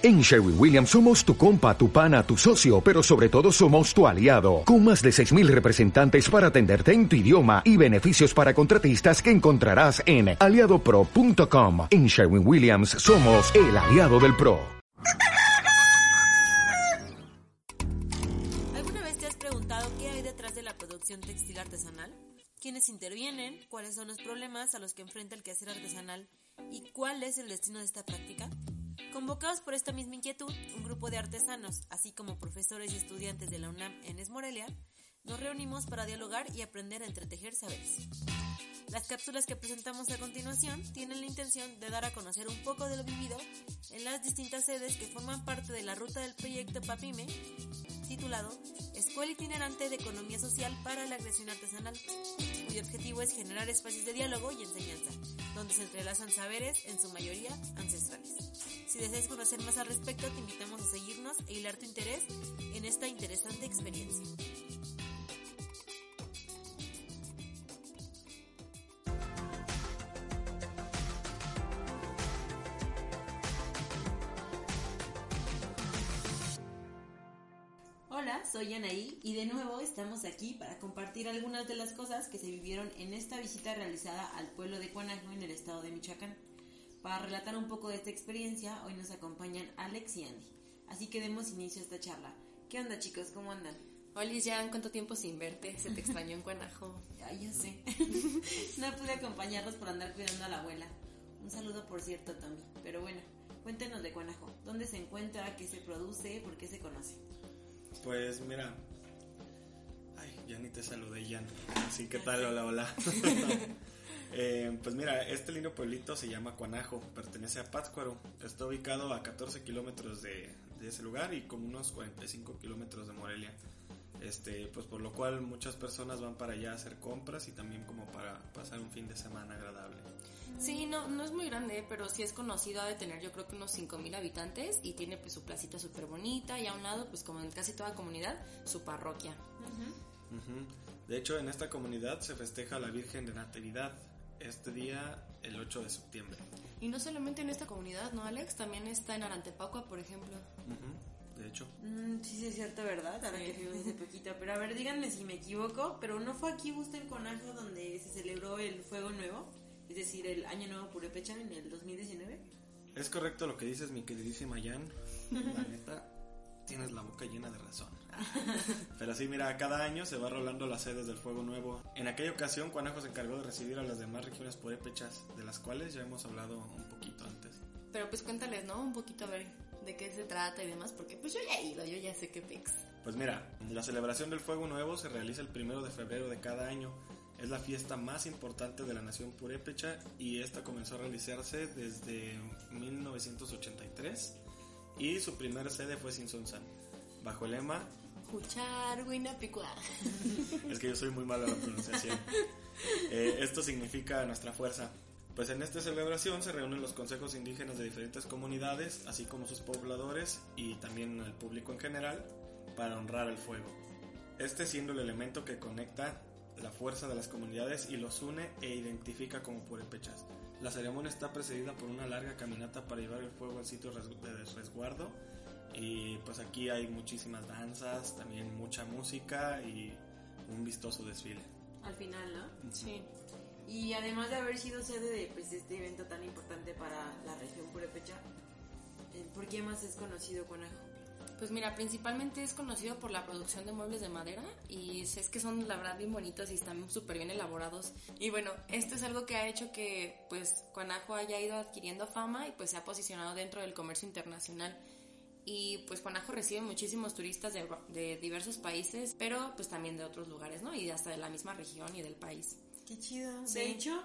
En Sherwin Williams somos tu compa, tu pana, tu socio, pero sobre todo somos tu aliado, con más de 6.000 representantes para atenderte en tu idioma y beneficios para contratistas que encontrarás en aliadopro.com. En Sherwin Williams somos el aliado del PRO. ¿Alguna vez te has preguntado qué hay detrás de la producción textil artesanal? ¿Quiénes intervienen? ¿Cuáles son los problemas a los que enfrenta el quehacer artesanal? ¿Y cuál es el destino de esta práctica? Convocados por esta misma inquietud, un grupo de artesanos, así como profesores y estudiantes de la UNAM en Esmorelia, nos reunimos para dialogar y aprender a entretejer saberes. Las cápsulas que presentamos a continuación tienen la intención de dar a conocer un poco de lo vivido en las distintas sedes que forman parte de la ruta del proyecto PAPIME, titulado Escuela Itinerante de Economía Social para la Creación Artesanal, cuyo objetivo es generar espacios de diálogo y enseñanza, donde se entrelazan saberes, en su mayoría ancestrales. Si deseas conocer más al respecto, te invitamos a seguirnos e hilar tu interés en esta interesante experiencia. Hola, soy Anaí y de nuevo estamos aquí para compartir algunas de las cosas que se vivieron en esta visita realizada al pueblo de Cuanajo en el estado de Michoacán. Para relatar un poco de esta experiencia, hoy nos acompañan Alex y Andy. Así que demos inicio a esta charla. ¿Qué onda chicos? ¿Cómo andan? Hola, Jan, ¿cuánto tiempo sin verte? Se te extrañó en Cuanajo. Ay, ya sé. no pude acompañarlos por andar cuidando a la abuela. Un saludo, por cierto, Tommy. Pero bueno, cuéntenos de Cuanajo. ¿Dónde se encuentra? ¿Qué se produce? ¿Por qué se conoce? Pues mira, ay, ya ni te saludé, Jan. Así que tal, hola, hola. eh, pues mira, este lindo pueblito se llama Cuanajo, pertenece a Pátzcuaro. Está ubicado a 14 kilómetros de, de ese lugar y como unos 45 kilómetros de Morelia. Este, pues por lo cual muchas personas van para allá a hacer compras y también como para pasar un fin de semana agradable. Sí, no, no es muy grande, pero sí es conocido, ha de tener yo creo que unos 5.000 habitantes y tiene pues su placita súper bonita y a un lado, pues como en casi toda comunidad, su parroquia. Ujú. De hecho, en esta comunidad se festeja la Virgen de Natividad este día, el 8 de septiembre. Y no solamente en esta comunidad, ¿no, Alex? También está en Arantepacua, por ejemplo. De hecho, Mm, sí, sí, es cierto, ¿verdad? Ahora que fuimos hace poquito. Pero a ver, díganme si me equivoco, pero ¿no fue aquí justo en Conajo donde se celebró el Fuego Nuevo? Es decir, el Año Nuevo Purépecha en el 2019. es correcto lo que dices, mi queridísima Jan. La neta, tienes la boca llena de razón. Pero sí, mira, cada año se va rolando las sedes del Fuego Nuevo. En aquella ocasión, Cuanajo se encargó de recibir a las demás regiones purépechas, de las cuales ya hemos hablado un poquito antes. Pero pues cuéntales, ¿no? Un poquito a ver de qué se trata y demás, porque pues yo ya he ido, yo ya sé qué pics. Pues mira, la celebración del Fuego Nuevo se realiza el primero de febrero de cada año. Es la fiesta más importante de la nación purépecha y esta comenzó a realizarse desde 1983 y su primera sede fue Sinsonsan, bajo el lema, Juchar, Wina, Picua. es que yo soy muy malo en la pronunciación, Eh, esto significa nuestra fuerza. Pues en esta celebración se reúnen los consejos indígenas de diferentes comunidades, así como sus pobladores y también el público en general, para honrar el fuego. Este siendo el elemento que conecta la fuerza de las comunidades y los une e identifica como purépechas. La ceremonia está precedida por una larga caminata para llevar el fuego al sitio de resguardo y pues aquí hay muchísimas danzas, también mucha música y un vistoso desfile. Al final, ¿no? Sí. Y además de haber sido sede de pues, este evento tan importante para la región Purépecha, eh, ¿por qué más es conocido Conajo? Pues mira, principalmente es conocido por la producción de muebles de madera y es que son la verdad bien bonitos y están súper bien elaborados. Y bueno, esto es algo que ha hecho que pues Cuanajo haya ido adquiriendo fama y pues se ha posicionado dentro del comercio internacional. Y pues Cuanajo recibe muchísimos turistas de, de diversos países, pero pues también de otros lugares, ¿no? Y hasta de la misma región y del país. Qué chido. Sí. De hecho,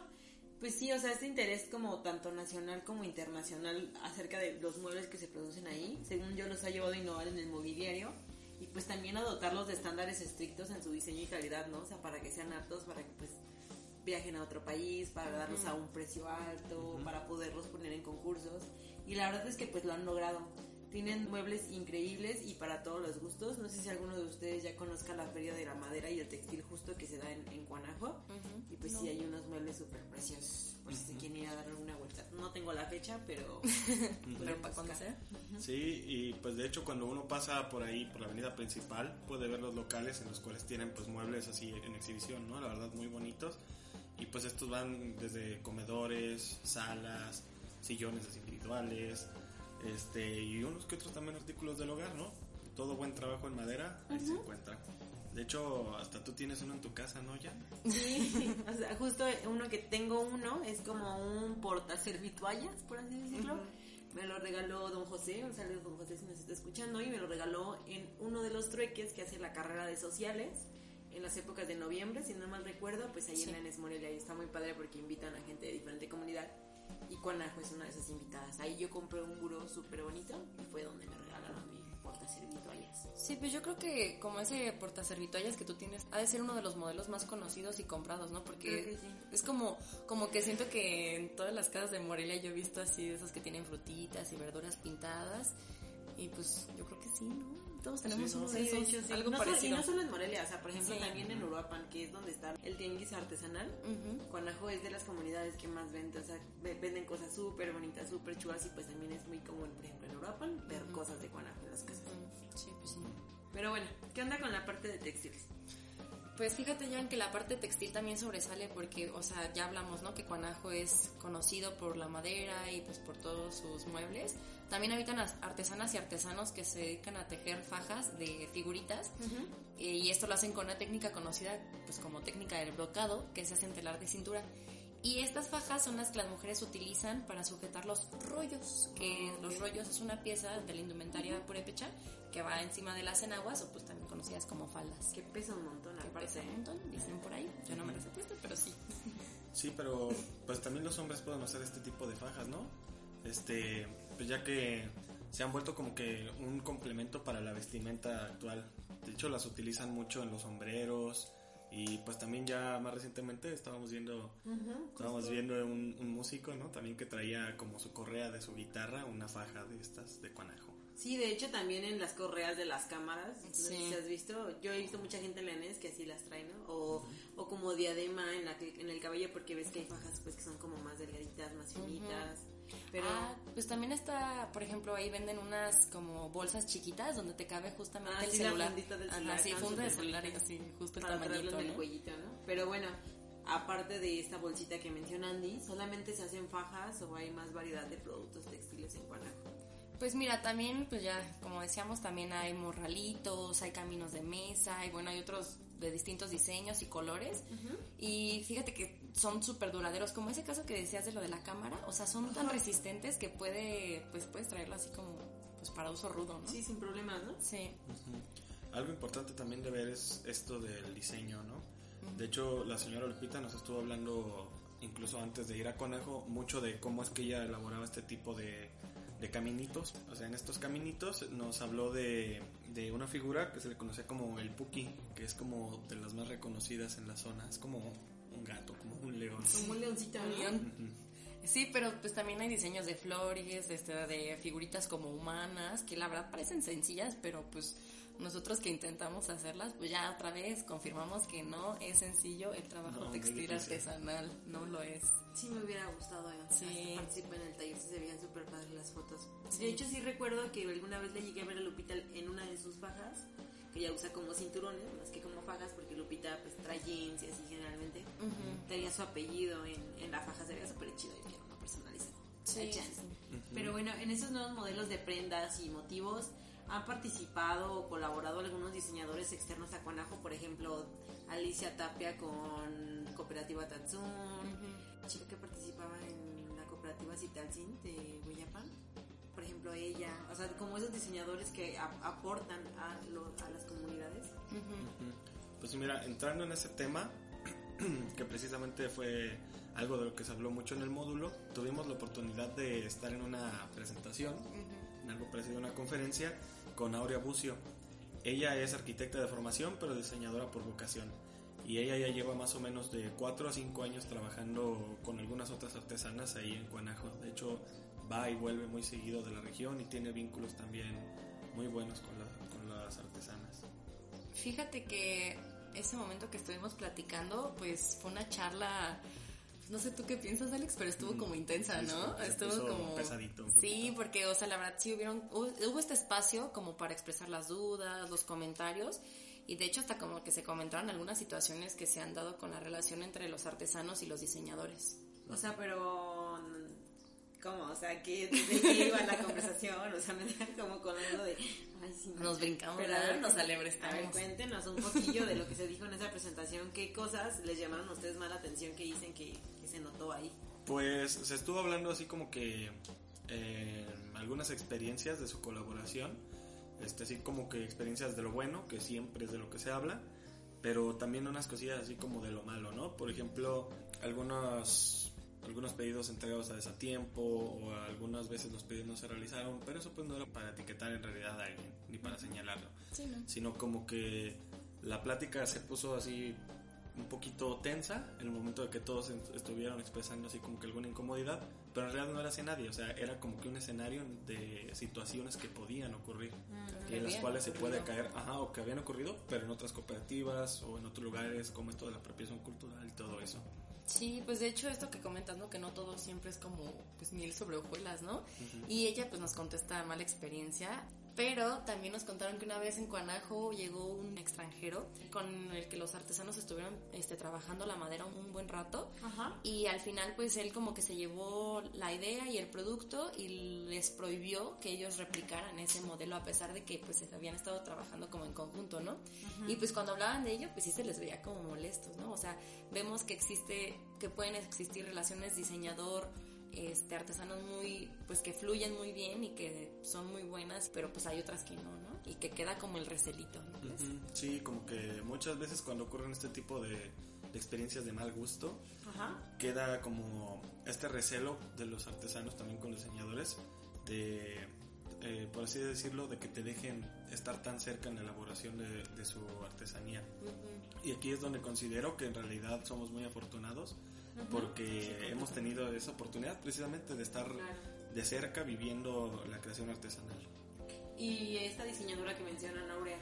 pues sí, o sea, este interés como tanto nacional como internacional acerca de los muebles que se producen ahí, según yo los ha llevado a innovar en el mobiliario y pues también a dotarlos de estándares estrictos en su diseño y calidad, ¿no? O sea, para que sean aptos, para que pues viajen a otro país, para darlos a un precio alto, para poderlos poner en concursos y la verdad es que pues lo han logrado. Tienen muebles increíbles para todos los gustos. No sé si alguno de ustedes ya conozca la Feria de la Madera y el Textil justo que se da en, en Guanajo. Y pues sí, hay unos muebles súper preciosos. Por si se quieren ir a dar una vuelta. No tengo la fecha, pero... Pero para sea. Sí, y pues de hecho cuando uno pasa por ahí, por la avenida principal, puede ver los locales en los cuales tienen pues muebles así en exhibición, ¿no? La verdad muy bonitos. Y pues estos van desde comedores, salas, sillones individuales, este, y unos que otros también artículos del hogar, ¿no? Todo buen trabajo en madera, ahí se encuentra. De hecho, hasta tú tienes uno en tu casa, ¿no, ya? Sí, o sea, justo uno que tengo uno es como un portaservituallas, por así decirlo. Me lo regaló don José, un saludo don José si nos está escuchando, y me lo regaló en uno de los trueques que hace la carrera de sociales en las épocas de noviembre, si no mal recuerdo, pues ahí en la Enes Morelia y está muy padre porque invitan a gente de diferente comunidad y Cuanajo es una de esas invitadas. Ahí yo compré un buró súper bonito y fue donde me portaservituallas. Sí, pues yo creo que como ese portaservituallas que tú tienes, ha de ser uno de los modelos más conocidos y comprados, ¿no? Porque sí. es como, como que siento que en todas las casas de Morelia yo he visto así de esos que tienen frutitas y verduras pintadas. Y pues yo creo que sí, ¿no? Todos tenemos Sí, ¿no? uno Sí, de de esos, hecho, sí. algo no, solo- y parecido. no solo en Morelia, o sea, por ejemplo, también en Uruapan, que es donde está el tianguis artesanal. Ujú. Cuanajo es de las comunidades que más vende, o sea, ve- venden cosas súper bonitas, súper chulas y pues también es muy común, por ejemplo, en Uruapan, ver cosas de Cuanajo en las casas. Mm, Sí, pues sí. Pero bueno, ¿qué onda con la parte de textiles? Pues fíjate ya que la parte textil también sobresale porque, o sea, ya hablamos, ¿no? Que Cuanajo es conocido por la madera y pues por todos sus muebles. También habitan as- artesanas y artesanos que se dedican a tejer fajas de figuritas eh, y esto lo hacen con una técnica conocida pues como técnica del brocado que se hace en telar de cintura. Y estas fajas son las que las mujeres utilizan para sujetar los rollos, que los rollos es una pieza de la indumentaria purépecha que va encima de las enaguas o pues también conocidas como faldas. Que pesa un montón, Que aparte. parece un montón, dicen por ahí. Yo no me las he puesto, pero sí. Sí, pero pues también los hombres pueden usar este tipo de fajas, ¿no? Este, pues ya que se han vuelto como que un complemento para la vestimenta actual. De hecho, las utilizan mucho en los sombreros y pues también ya más recientemente estábamos viendo estábamos viendo un, un músico, ¿no? También que traía como su correa de su guitarra una faja de estas de Cuanajo. Sí, de hecho también en las correas de las cámaras, no sé Sí. si has visto, yo he visto mucha gente en la NES que así las trae, ¿no? O, o como diadema en, la, en el cabello porque ves que hay fajas pues que son como más delgaditas, más finitas. Pero Ah, pues también está, por ejemplo, ahí venden unas como bolsas chiquitas donde te cabe justamente Ah, el sí, la celular. fundita del celular, sí, están funda de celular y así, justo el para tamañito, en el ¿no? cuellito, ¿no? Pero bueno, aparte de esta bolsita que menciona Andy, solamente se hacen fajas o hay más variedad de productos textiles en Guanajuato. Pues mira, también, pues ya, como decíamos, también hay morralitos, hay caminos de mesa, y bueno, hay otros de distintos diseños y colores. Y fíjate que son súper duraderos, como ese caso que decías de lo de la cámara, o sea, son tan resistentes que puede, pues puedes traerlo así como, pues para uso rudo, ¿no? Sí, sin problemas, ¿no? Sí. Algo importante también de ver es esto del diseño, ¿no? De hecho, la señora Lupita nos estuvo hablando, incluso antes de ir a Conejo, mucho de cómo es que ella elaboraba este tipo de, de caminitos. O sea, en estos caminitos nos habló de, de una figura que se le conocía como el Puki, que es como de las más reconocidas en la zona. Es como un gato, como un león. Como un leoncito, león. Sí, pero pues también hay diseños de flores, este, de figuritas como humanas, que la verdad parecen sencillas, pero pues nosotros que intentamos hacerlas, pues ya otra vez confirmamos que no es sencillo el trabajo No, textil artesanal, no lo es. Sí me hubiera gustado eh, Sí. participar en el taller, sí se veían súper padres las fotos. De hecho sí recuerdo que alguna vez le llegué a ver a Lupita en una de sus fajas, que ella usa como cinturones, más que como fajas, porque Lupita pues trae jeans y así generalmente. Tenía su apellido en, en la faja, se veía súper chido y quiero uno personalizado. Sí, Hay sí, chance. sí. Pero bueno, en esos nuevos modelos de prendas y motivos han participado o colaborado algunos diseñadores externos a Cuanajo, por ejemplo, Alicia Tapia con Cooperativa Tatsun, chica que participaba en la cooperativa Citalcin de Hueyapan, por ejemplo ella, o sea, como esos diseñadores que aportan a, lo- a las comunidades. Pues mira, entrando en ese tema, que precisamente fue algo de lo que se habló mucho en el módulo, tuvimos la oportunidad de estar en una presentación, en algo parecido a una conferencia, con Aurea Bucio. Ella es arquitecta de formación, pero diseñadora por vocación. Y ella ya lleva más o menos de 4 a 5 años trabajando con algunas otras artesanas ahí en Guanajo. De hecho, va y vuelve muy seguido de la región y tiene vínculos también muy buenos con, con las artesanas. Fíjate que ese momento que estuvimos platicando, pues fue una charla no sé tú qué piensas, Alex, pero estuvo mm, como intensa, ¿no? estuvo como pesadito. Sí, porque, o sea, la verdad sí hubieron, hubo este espacio como para expresar las dudas, los comentarios, y de hecho hasta como que se comentaron algunas situaciones que se han dado con la relación entre los artesanos y los diseñadores. O sea, pero ¿cómo? O sea, ¿qué, ¿de qué iba la conversación? O sea, me dejan como con. Nos brincamos, pero, ver, nos alebrestamos. A ver, cuéntenos un poquillo de lo que se dijo en esa presentación. ¿Qué cosas les llamaron a ustedes más la atención que dicen que, que se notó ahí? Pues se estuvo hablando así como que eh, algunas experiencias de su colaboración, este, así como que experiencias de lo bueno, que siempre es de lo que se habla, pero también unas cosillas así como de lo malo, ¿no? Por ejemplo, algunos algunos pedidos entregados a desatiempo o algunas veces los pedidos no se realizaron, pero eso pues no era para etiquetar en realidad a alguien ni para señalarlo, sino como que la plática se puso así un poquito tensa en el momento de que todos estuvieron expresando así como que alguna incomodidad, pero en realidad no era hacia nadie, o sea, era como que un escenario de situaciones que podían ocurrir mm, y en las cuales se puede caer, ajá, o que habían ocurrido, pero en otras cooperativas o en otros lugares como esto de la apropiación cultural y todo eso. Sí, pues de hecho esto que comentas, ¿no? Que no todo siempre es como pues miel sobre hojuelas, ¿no? Y ella pues nos contesta mala experiencia pero también nos contaron que una vez en Cuanajo llegó un extranjero con el que los artesanos estuvieron este, trabajando la madera un, buen rato. Y al final pues él como que se llevó la idea y el producto y les prohibió que ellos replicaran ese modelo a pesar de que pues habían estado trabajando como en conjunto, ¿no? Y pues cuando hablaban de ello pues sí se les veía como molestos, ¿no? O sea, vemos que existe, que pueden existir relaciones diseñador, este, artesanos muy, pues que fluyen muy bien y que son muy buenas, pero pues hay otras que no, ¿no? Y que queda como el recelito, Sí, como que muchas veces cuando ocurren este tipo de, experiencias de mal gusto, queda como este recelo de los artesanos también con los diseñadores de, eh, por así decirlo, de que te dejen estar tan cerca en la elaboración de, su artesanía. Y aquí es donde considero que en realidad somos muy afortunados porque hemos tenido esa oportunidad precisamente de estar de cerca viviendo la creación artesanal. Y esta diseñadora que menciona Aurea,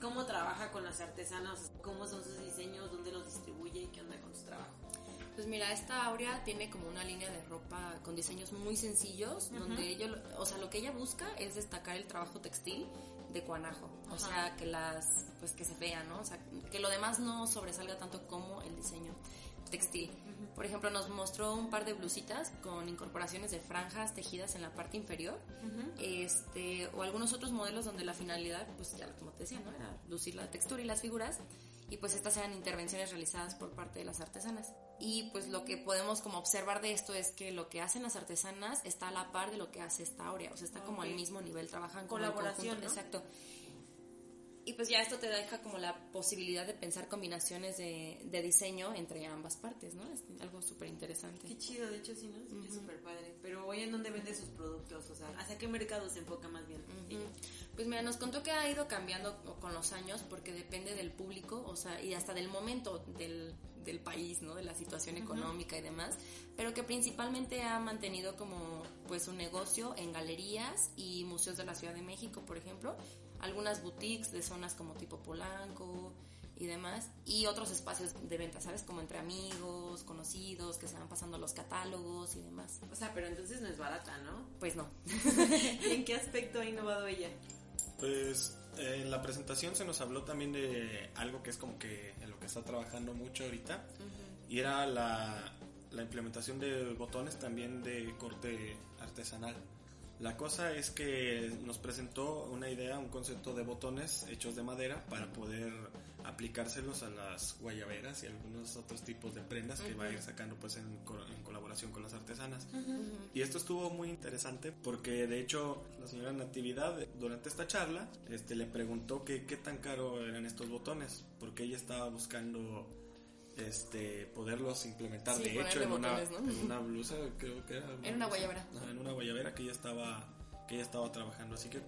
¿cómo trabaja con las artesanas? ¿Cómo son sus diseños? ¿Dónde los distribuye? ¿Y qué onda con su trabajo? Pues mira, esta Aurea tiene como una línea de ropa con diseños muy sencillos, donde ella, o sea, lo que ella busca es destacar el trabajo textil de Cuanajo, o sea, que las, pues que se vea, ¿no? O sea, que lo demás no sobresalga tanto como el diseño textil. Por ejemplo, nos mostró un par de blusitas con incorporaciones de franjas tejidas en la parte inferior, este, o algunos otros modelos donde la finalidad, pues ya como te decía, ¿no? Era lucir la textura y las figuras, y pues estas eran intervenciones realizadas por parte de las artesanas. Y pues lo que podemos como observar de esto es que lo que hacen las artesanas está a la par de lo que hace esta Aurea, o sea, está como al mismo nivel, trabajan como colaboración, exacto. Y pues ya esto te deja como la posibilidad de pensar combinaciones de, de diseño entre ambas partes, ¿no? Es algo súper interesante. Qué chido, de hecho sí, ¿no? Es súper padre. Pero hoy en dónde vende sus productos, o sea, ¿hacia qué mercado se enfoca más bien? Pues mira, nos contó que ha ido cambiando con los años porque depende del público, o sea, y hasta del momento del, del país, ¿no? De la situación económica y demás, pero que principalmente ha mantenido como pues un negocio en galerías y museos de la Ciudad de México, por ejemplo, algunas boutiques de zonas como tipo Polanco y demás, y otros espacios de venta, ¿sabes? Como entre amigos, conocidos, que se van pasando los catálogos y demás. O sea, pero entonces no es barata, ¿no? Pues no. ¿Y en qué aspecto ha innovado ella? Pues en la presentación se nos habló también de algo que es como que en lo que está trabajando mucho ahorita, y era la, la implementación de botones también de corte artesanal. La cosa es que nos presentó una idea, un concepto de botones hechos de madera para poder aplicárselos a las guayaberas y algunos otros tipos de prendas que va a ir sacando pues en, colaboración con las artesanas. Y esto estuvo muy interesante porque de hecho la señora Natividad durante esta charla este, le preguntó que qué tan caro eran estos botones porque ella estaba buscando este poderlos implementar de hecho en, una, en una blusa creo que era en una guayabera. En una guayabera que ella estaba que ella estaba trabajando. Así que,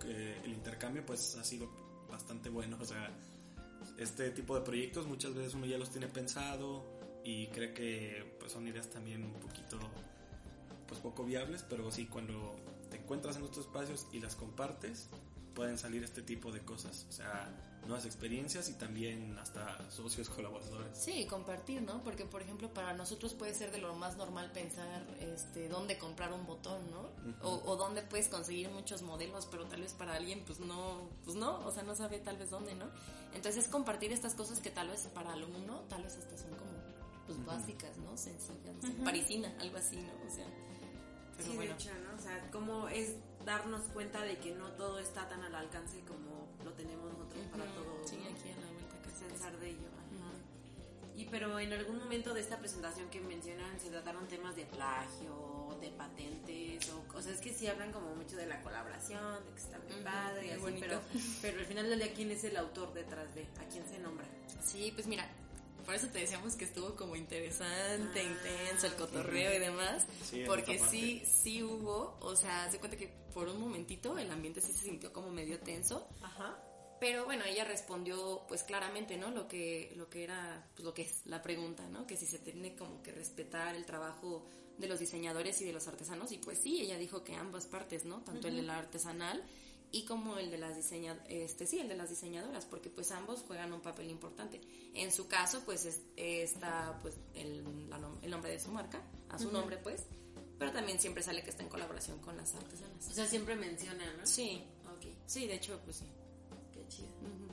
el intercambio pues ha sido bastante bueno. O sea este tipo de proyectos muchas veces uno ya los tiene pensado y cree que pues son ideas también un poquito pues poco viables, pero sí cuando te encuentras en estos espacios y las compartes, pueden salir este tipo de cosas. O sea, nuevas experiencias y también hasta socios colaboradores. Sí, compartir, ¿no? Porque, por ejemplo, para nosotros puede ser de lo más normal pensar este, dónde comprar un botón, ¿no? o, o, dónde puedes conseguir muchos modelos, pero tal vez para alguien, pues no, pues no, o sea, no sabe tal vez dónde, ¿no? Entonces, compartir estas cosas que tal vez para alguno, tal vez hasta son como, pues básicas, ¿no? Sencillas, parisina, algo así, ¿no? O sea, pero sí, bueno. de hecho, ¿no? O sea, como es darnos cuenta de que no todo está tan al alcance como lo tenemos nosotros para todo. Sí, aquí a la vuelta pensar de ello. Y pero en algún momento de esta presentación que mencionan se trataron temas de plagio, de patentes o cosas que sí hablan como mucho de la colaboración, de que está muy padre y así, pero, pero al final del día quién es el autor detrás de, a quién se nombra. Sí, pues mira, por eso te decíamos que estuvo como interesante, ah, intenso, el cotorreo y demás. porque sí, sí hubo, o sea, se cuenta que por un momentito el ambiente sí se sintió como medio tenso. Ajá. Pero bueno, ella respondió pues claramente, ¿no? Lo que, lo que era, pues lo que es la pregunta, ¿no? Que si se tiene como que respetar el trabajo de los diseñadores y de los artesanos. Y pues sí, ella dijo que ambas partes, ¿no? Tanto el de la artesanal y como el de las diseñadoras, este sí, el de las diseñadoras, porque pues ambos juegan un papel importante. En su caso, pues está pues el, el nombre de su marca, a su nombre pues, pero también siempre sale que está en colaboración con las artesanas. O sea, siempre menciona, ¿no? Sí. Okay. Sí, de hecho, pues sí.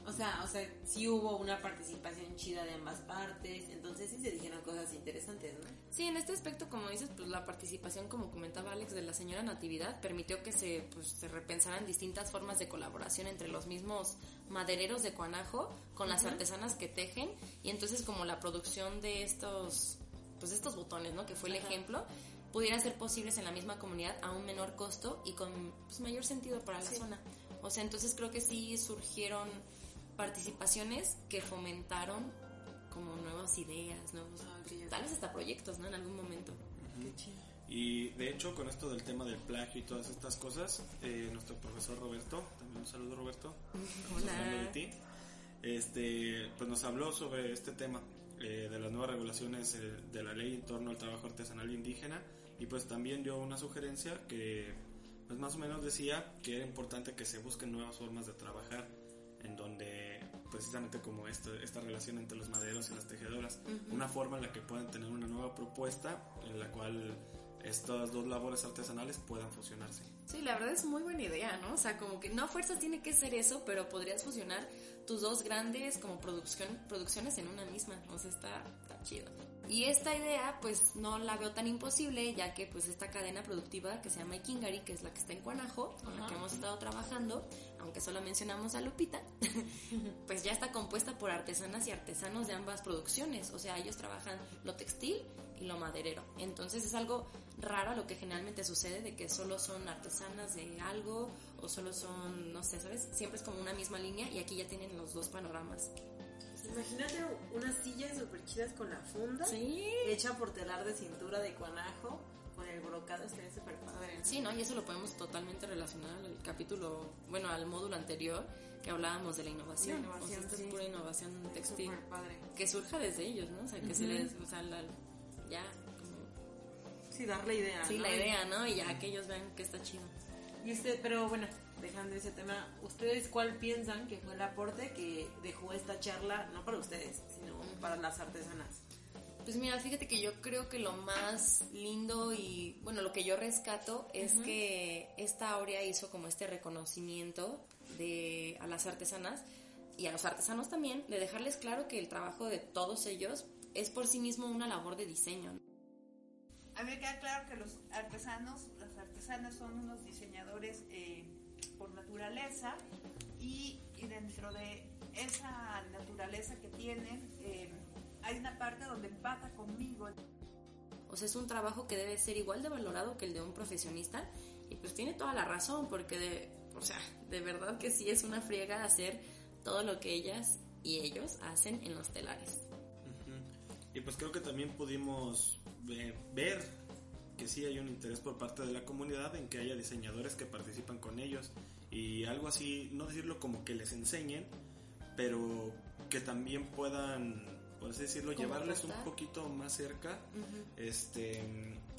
O sea, o sea, sí hubo una participación chida de ambas partes, entonces sí se dijeron cosas interesantes, ¿no? Sí, en este aspecto, como dices, pues la participación, como comentaba Alex, de la señora Natividad permitió que se, pues, se repensaran distintas formas de colaboración entre los mismos madereros de Cuanajo con las artesanas que tejen y entonces como la producción de estos, pues estos botones, ¿no? Que fue el ejemplo pudieran ser posibles en la misma comunidad a un menor costo y con pues, mayor sentido para la zona. O sea, entonces creo que sí surgieron participaciones que fomentaron como nuevas ideas, nuevos, ah, tal vez hasta proyectos, ¿no? En algún momento. Y de hecho, con esto del tema del plagio y todas estas cosas, eh, nuestro profesor Roberto, también un saludo Roberto, Hola. de ti, este, pues nos habló sobre este tema eh, de las nuevas regulaciones eh, de la ley en torno al trabajo artesanal indígena y pues también dio una sugerencia que pues más o menos decía que era importante que se busquen nuevas formas de trabajar precisamente como esto, esta relación entre los maderos y las tejedoras, una forma en la que puedan tener una nueva propuesta en la cual estas dos labores artesanales puedan fusionarse. Sí, la verdad es muy buena idea, ¿no? O sea, como que no a fuerzas tiene que ser eso, pero podrías fusionar tus dos grandes como producción, producciones en una misma. O sea, está, está chido. Y esta idea pues no la veo tan imposible ya que pues esta cadena productiva que se llama Ikingari, que es la que está en Cuanajo, con la que hemos estado trabajando, aunque solo mencionamos a Lupita, pues ya está compuesta por artesanas y artesanos de ambas producciones, o sea, ellos trabajan lo textil y lo maderero. Entonces es algo raro lo que generalmente sucede de que solo son artesanas de algo o solo son, no sé, ¿sabes? Siempre es como una misma línea y aquí ya tienen los dos panoramas. Imagínate unas sillas súper chidas con la funda. Hecha por telar de cintura de cuanajo. Brocado estaría súper padre. Sí, ¿no? Y eso lo podemos totalmente relacionar al capítulo, bueno, al módulo anterior que hablábamos de la innovación. o sea, esta es pura innovación textil. Padre. Que surja desde ellos, ¿no? O sea, que se les, o sea, ya Sí, dar la idea. Sí, la idea, ¿no? Y ya que ellos vean que está chido. Y este, pero bueno, dejando ese tema, ¿ustedes cuál piensan que fue el aporte que dejó esta charla, no para ustedes, sino para las artesanas? Pues mira, fíjate que yo creo que lo más lindo y, bueno, lo que yo rescato es que esta Aurea hizo como este reconocimiento de, a las artesanas y a los artesanos también, de dejarles claro que el trabajo de todos ellos es por sí mismo una labor de diseño. A mí me queda claro que los artesanos, las artesanas son unos diseñadores eh, por naturaleza y, dentro de esa naturaleza que tienen eh, hay una parte donde empata conmigo. O sea, es un trabajo que debe ser igual de valorado que el de un profesionista y pues tiene toda la razón porque de, o sea, de verdad que sí es una friega hacer todo lo que ellas y ellos hacen en los telares. Y pues creo que también pudimos eh, ver que sí hay un interés por parte de la comunidad en que haya diseñadores que participan con ellos y algo así, no decirlo como que les enseñen, pero que también puedan por así decirlo, ¿Cómo llevarles un poquito más cerca este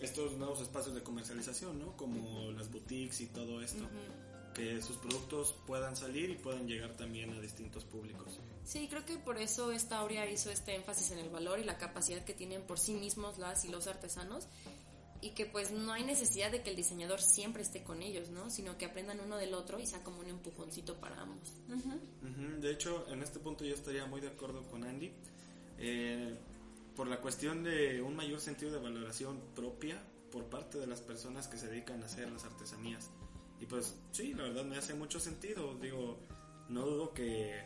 estos nuevos espacios de comercialización, ¿no? Como las boutiques y todo esto. Que sus productos puedan salir y puedan llegar también a distintos públicos. Sí, creo que por eso esta Aurea hizo este énfasis en el valor y la capacidad que tienen por sí mismos las y los artesanos y que pues no hay necesidad de que el diseñador siempre esté con ellos, ¿no? Sino que aprendan uno del otro y sea como un empujoncito para ambos. Ujú, De hecho, en este punto yo estaría muy de acuerdo con Andy. Eh, por la cuestión de un mayor sentido de valoración propia por parte de las personas que se dedican a hacer las artesanías. Y pues sí, la verdad me hace mucho sentido. Digo, no dudo que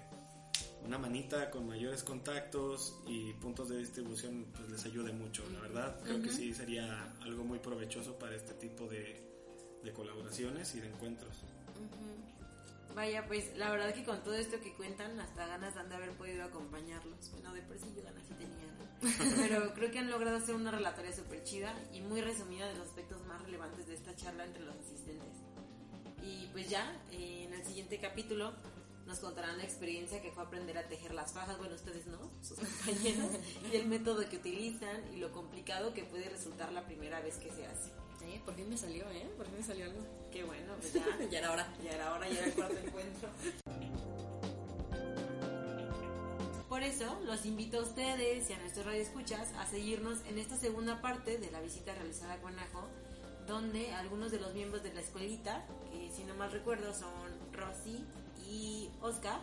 una manita con mayores contactos y puntos de distribución pues les ayude mucho. La verdad, creo que sí sería algo muy provechoso para este tipo de, de colaboraciones y de encuentros. Vaya, pues la verdad que con todo esto que cuentan, hasta ganas dan de haber podido acompañarlos. Bueno, de por sí yo ganas sí tenía, ¿no? Pero creo que han logrado hacer una relatoria súper chida y muy resumida de los aspectos más relevantes de esta charla entre los asistentes. Y pues ya, eh, en el siguiente capítulo nos contarán la experiencia que fue aprender a tejer las fajas, bueno, ustedes no, sus compañeros, y el método que utilizan y lo complicado que puede resultar la primera vez que se hace. Por fin me salió, ¿eh? Por fin me salió algo. Qué bueno, pues ya, Ya era hora. ya era hora, ya era el cuarto encuentro. Por eso, los invito a ustedes y a nuestros radioescuchas a seguirnos en esta segunda parte de la visita realizada a Guanajo, donde algunos de los miembros de la escuelita, que si no mal recuerdo son Rosy y Oscar,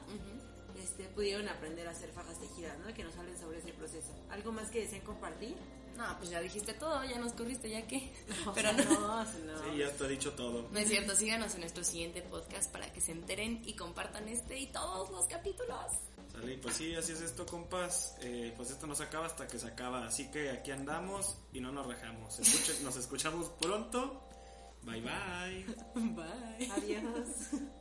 este, pudieron aprender a hacer fajas tejidas, ¿no? Que nos hablen sobre ese proceso. ¿Algo más que deseen compartir? No, pues ya dijiste todo, ya nos corriste, ya qué. O Pero no. no, no. Sí, ya te he dicho todo. No es cierto, síganos en nuestro siguiente podcast para que se enteren y compartan este y todos los capítulos. Sale, pues sí, así es esto, compas. Eh, pues esto no se acaba hasta que se acaba. Así que aquí andamos y no nos rajamos. Escuchen- nos escuchamos pronto. Bye bye. Bye. Adiós.